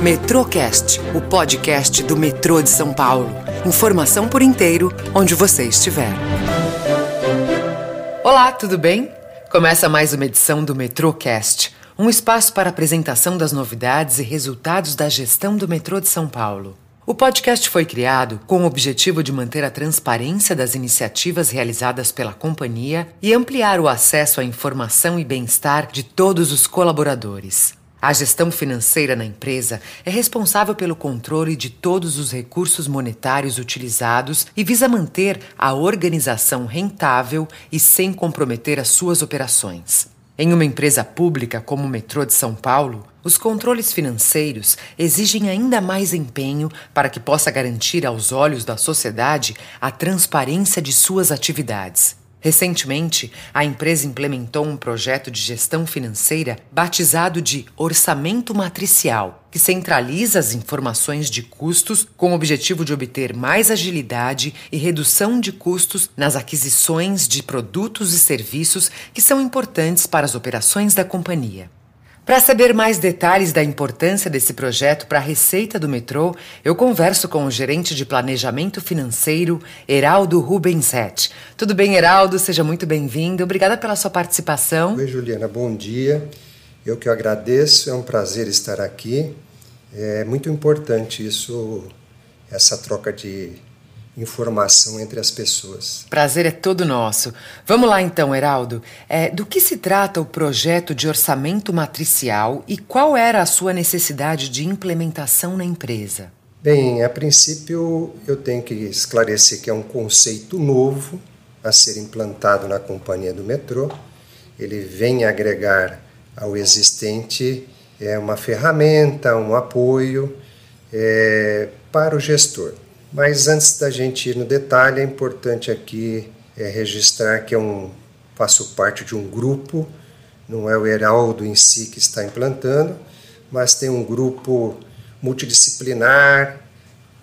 Metrocast, o podcast do metrô de São Paulo. Informação por inteiro, onde você estiver. Olá, tudo bem? Começa mais uma edição do Metrocast, um espaço para apresentação das novidades e resultados da gestão do metrô de São Paulo. O podcast foi criado com o objetivo de manter a transparência das iniciativas realizadas pela companhia e ampliar o acesso à informação e bem-estar de todos os colaboradores. A gestão financeira na empresa é responsável pelo controle de todos os recursos monetários utilizados e visa manter a organização rentável e sem comprometer as suas operações. Em uma empresa pública como o Metrô de São Paulo, os controles financeiros exigem ainda mais empenho para que possa garantir aos olhos da sociedade a transparência de suas atividades. Recentemente, a empresa implementou um projeto de gestão financeira batizado de Orçamento Matricial, que centraliza as informações de custos com o objetivo de obter mais agilidade e redução de custos nas aquisições de produtos e serviços que são importantes para as operações da companhia. Para saber mais detalhes da importância desse projeto para a receita do metrô, eu converso com o gerente de planejamento financeiro, Heraldo Rubenset. Tudo bem, Heraldo? Seja muito bem-vindo. Obrigada pela sua participação. Oi, Juliana. Bom dia. Eu que agradeço. É um prazer estar aqui. É muito importante isso, essa troca de informação entre as pessoas. Prazer é todo nosso. Vamos lá então, Heraldo. É, do que se trata o projeto de orçamento matricial e qual era a sua necessidade de implementação na empresa? Bem, a princípio eu tenho que esclarecer que é um conceito novo a ser implantado na companhia do metrô. Ele vem agregar ao existente é uma ferramenta, um apoio é, para o gestor. Mas antes da gente ir no detalhe, é importante aqui é, registrar que é um, faço parte de um grupo, não é o Heraldo em si que está implantando, mas tem um grupo multidisciplinar,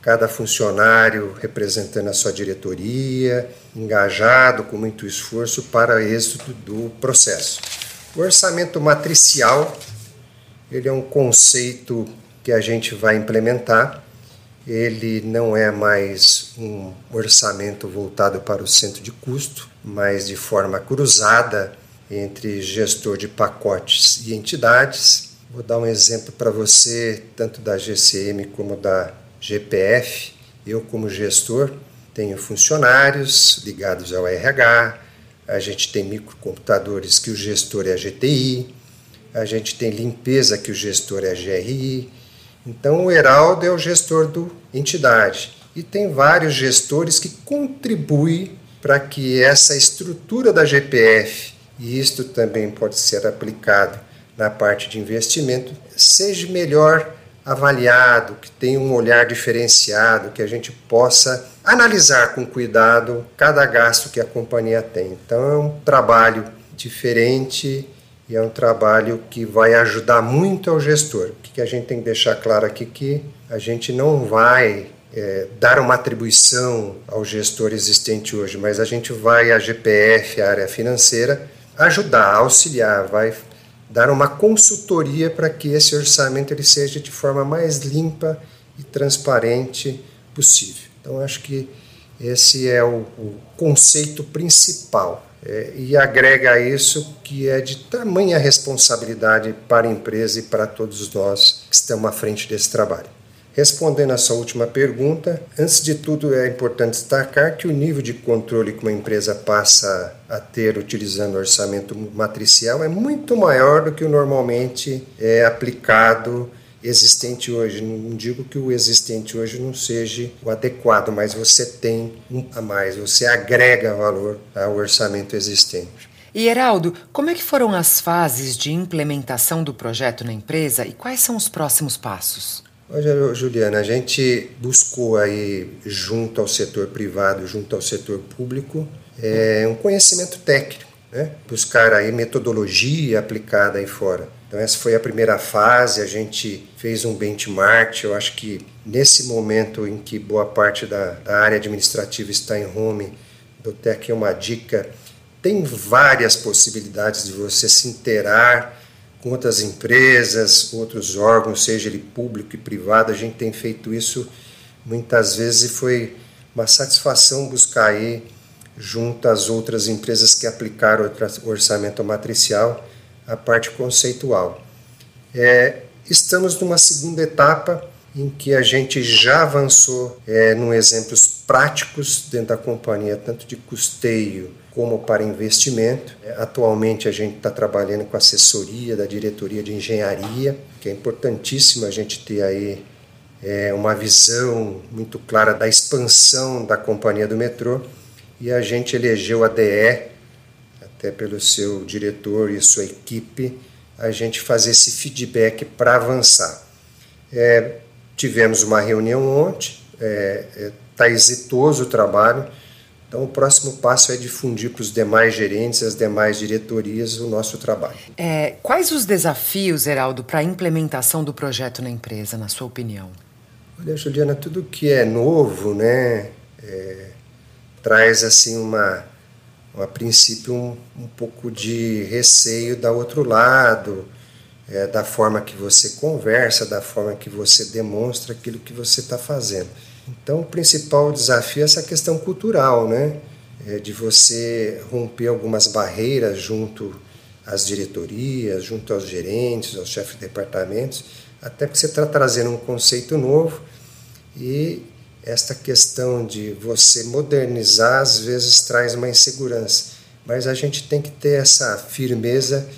cada funcionário representando a sua diretoria, engajado com muito esforço para êxito do processo. O orçamento matricial, ele é um conceito que a gente vai implementar ele não é mais um orçamento voltado para o centro de custo, mas de forma cruzada entre gestor de pacotes e entidades. Vou dar um exemplo para você, tanto da GCM como da GPF. Eu, como gestor, tenho funcionários ligados ao RH, a gente tem microcomputadores que o gestor é a GTI, a gente tem limpeza que o gestor é a GRI, então, o Heraldo é o gestor do entidade e tem vários gestores que contribuem para que essa estrutura da GPF, e isto também pode ser aplicado na parte de investimento, seja melhor avaliado, que tenha um olhar diferenciado, que a gente possa analisar com cuidado cada gasto que a companhia tem. Então, é um trabalho diferente e é um trabalho que vai ajudar muito ao gestor. O que a gente tem que deixar claro aqui que a gente não vai é, dar uma atribuição ao gestor existente hoje, mas a gente vai, a GPF, a área financeira, ajudar, auxiliar, vai dar uma consultoria para que esse orçamento ele seja de forma mais limpa e transparente possível. Então, acho que esse é o, o conceito principal é, e agrega a isso que é de tamanha responsabilidade para a empresa e para todos nós que estamos à frente desse trabalho. Respondendo à sua última pergunta, antes de tudo é importante destacar que o nível de controle que uma empresa passa a ter utilizando orçamento matricial é muito maior do que o normalmente é aplicado existente hoje. Não digo que o existente hoje não seja o adequado, mas você tem um a mais, você agrega valor ao orçamento existente. E Heraldo, como é que foram as fases de implementação do projeto na empresa e quais são os próximos passos? Olha, Juliana, a gente buscou aí, junto ao setor privado, junto ao setor público, é, um conhecimento técnico, né? buscar aí metodologia aplicada aí fora. Então essa foi a primeira fase, a gente fez um benchmark, eu acho que nesse momento em que boa parte da, da área administrativa está em home, eu tenho aqui uma dica, tem várias possibilidades de você se interar com outras empresas, outros órgãos, seja ele público e privado. A gente tem feito isso muitas vezes e foi uma satisfação buscar aí, junto às outras empresas que aplicaram o orçamento matricial, a parte conceitual. É, estamos numa segunda etapa em que a gente já avançou é, em exemplos práticos dentro da companhia, tanto de custeio como para investimento. É, atualmente a gente está trabalhando com assessoria da diretoria de engenharia, que é importantíssimo a gente ter aí é, uma visão muito clara da expansão da companhia do metrô e a gente elegeu a DE, até pelo seu diretor e sua equipe, a gente fazer esse feedback para avançar. É, tivemos uma reunião ontem, está é, é tá exitoso o trabalho, então, o próximo passo é difundir para os demais gerentes, as demais diretorias, o nosso trabalho. É, quais os desafios, Heraldo, para a implementação do projeto na empresa, na sua opinião? Olha, Juliana, tudo que é novo, né, é, traz assim uma, a princípio um, um, pouco de receio da outro lado, é, da forma que você conversa, da forma que você demonstra aquilo que você está fazendo. Então, o principal desafio é essa questão cultural, né, é de você romper algumas barreiras junto às diretorias, junto aos gerentes, aos chefes de departamentos até porque você está trazendo um conceito novo e esta questão de você modernizar às vezes traz uma insegurança. Mas a gente tem que ter essa firmeza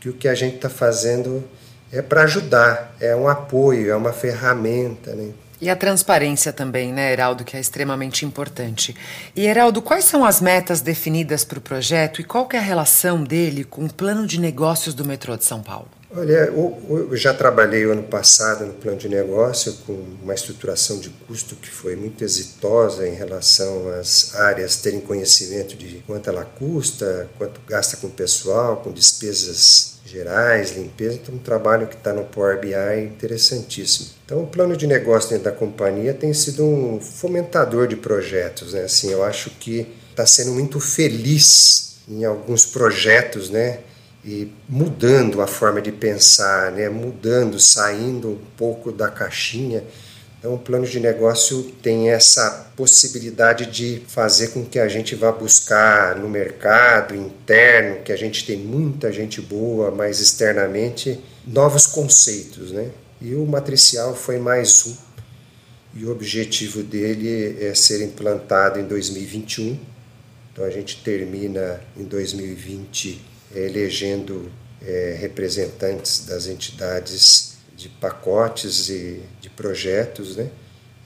que o que a gente está fazendo é para ajudar, é um apoio, é uma ferramenta. Né? E a transparência também, né, Heraldo, que é extremamente importante. E, Heraldo, quais são as metas definidas para o projeto e qual é a relação dele com o plano de negócios do metrô de São Paulo? Olha, eu, já trabalhei ano passado no plano de negócio com uma estruturação de custo que foi muito exitosa em relação às áreas terem conhecimento de quanto ela custa, quanto gasta com pessoal, com despesas gerais, limpeza. Então, um trabalho que está no Power BI é interessantíssimo. Então, o plano de negócio dentro da companhia tem sido um fomentador de projetos. Né? Assim, eu acho que está sendo muito feliz em alguns projetos, né? E mudando a forma de pensar, né? mudando, saindo um pouco da caixinha. Então, o plano de negócio tem essa possibilidade de fazer com que a gente vá buscar no mercado interno, que a gente tem muita gente boa, mas externamente, novos conceitos. Né? E o matricial foi mais um. E o objetivo dele é ser implantado em 2021. Então, a gente termina em 2020 elegendo é, representantes das entidades de pacotes e de projetos, né?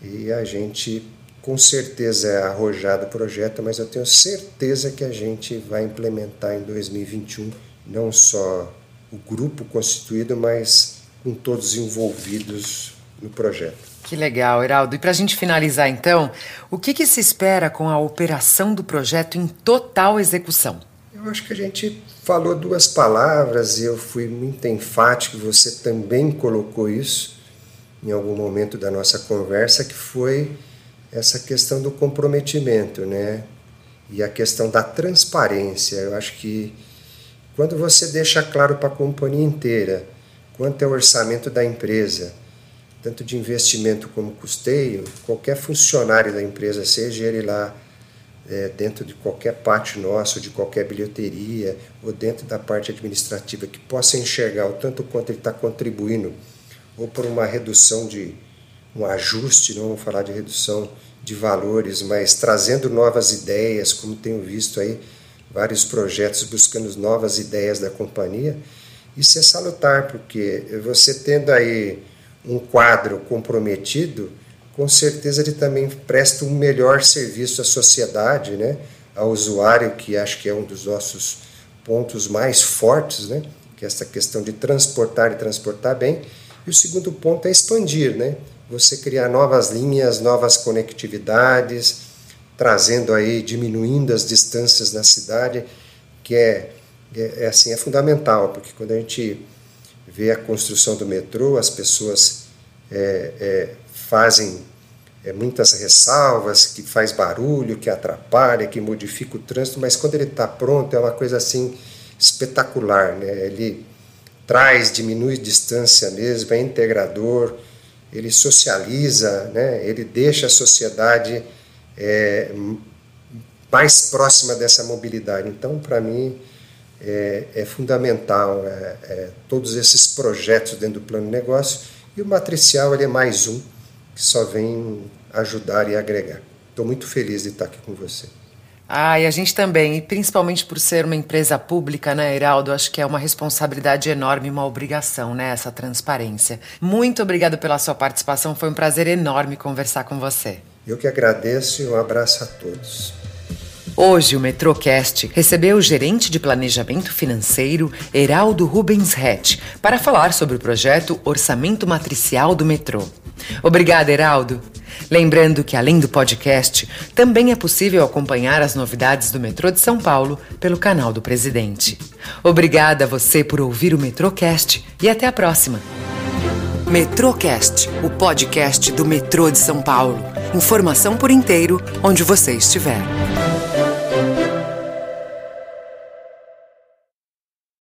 E a gente com certeza é arrojado o projeto, mas eu tenho certeza que a gente vai implementar em 2021 não só o grupo constituído, mas com todos envolvidos no projeto. Que legal, Heraldo. E para a gente finalizar, então, o que, que se espera com a operação do projeto em total execução? Eu acho que a gente falou duas palavras e eu fui muito enfático, você também colocou isso em algum momento da nossa conversa, que foi essa questão do comprometimento, né? E a questão da transparência. Eu acho que quando você deixa claro para a companhia inteira quanto é o orçamento da empresa, tanto de investimento como custeio, qualquer funcionário da empresa, seja ele lá é, dentro de qualquer parte nossa, de qualquer bilheteria, ou dentro da parte administrativa, que possa enxergar o tanto quanto ele está contribuindo, ou por uma redução de um ajuste, não vamos falar de redução de valores, mas trazendo novas ideias, como tenho visto aí vários projetos buscando novas ideias da companhia, isso é salutar, porque você tendo aí um quadro comprometido, com certeza ele também presta um melhor serviço à sociedade, né? ao usuário, que acho que é um dos nossos pontos mais fortes, né? que é essa questão de transportar e transportar bem. E o segundo ponto é expandir, né? você criar novas linhas, novas conectividades, trazendo aí, diminuindo as distâncias na cidade, que é, é, é assim, é fundamental, porque quando a gente vê a construção do metrô, as pessoas é, é, fazem é, muitas ressalvas, que faz barulho, que atrapalha, que modifica o trânsito, mas quando ele está pronto é uma coisa assim espetacular, né? Ele traz, diminui distância mesmo, é integrador, ele socializa, né? ele deixa a sociedade é, mais próxima dessa mobilidade. Então, para mim, é, é fundamental é, é, todos esses projetos dentro do plano de negócio e o matricial ele é mais um que só vem ajudar e agregar. Estou muito feliz de estar aqui com você. Ah, e a gente também, e principalmente por ser uma empresa pública, né, Heraldo? Acho que é uma responsabilidade enorme, uma obrigação, né, essa transparência. Muito obrigado pela sua participação, foi um prazer enorme conversar com você. Eu que agradeço e um abraço a todos. Hoje o Metrocast recebeu o gerente de planejamento financeiro Heraldo Rubens Rett para falar sobre o projeto Orçamento Matricial do Metrô. Obrigada, Heraldo. Lembrando que, além do podcast, também é possível acompanhar as novidades do metrô de São Paulo pelo canal do Presidente. Obrigada a você por ouvir o Metrocast e até a próxima. Metrocast, o podcast do metrô de São Paulo. Informação por inteiro, onde você estiver.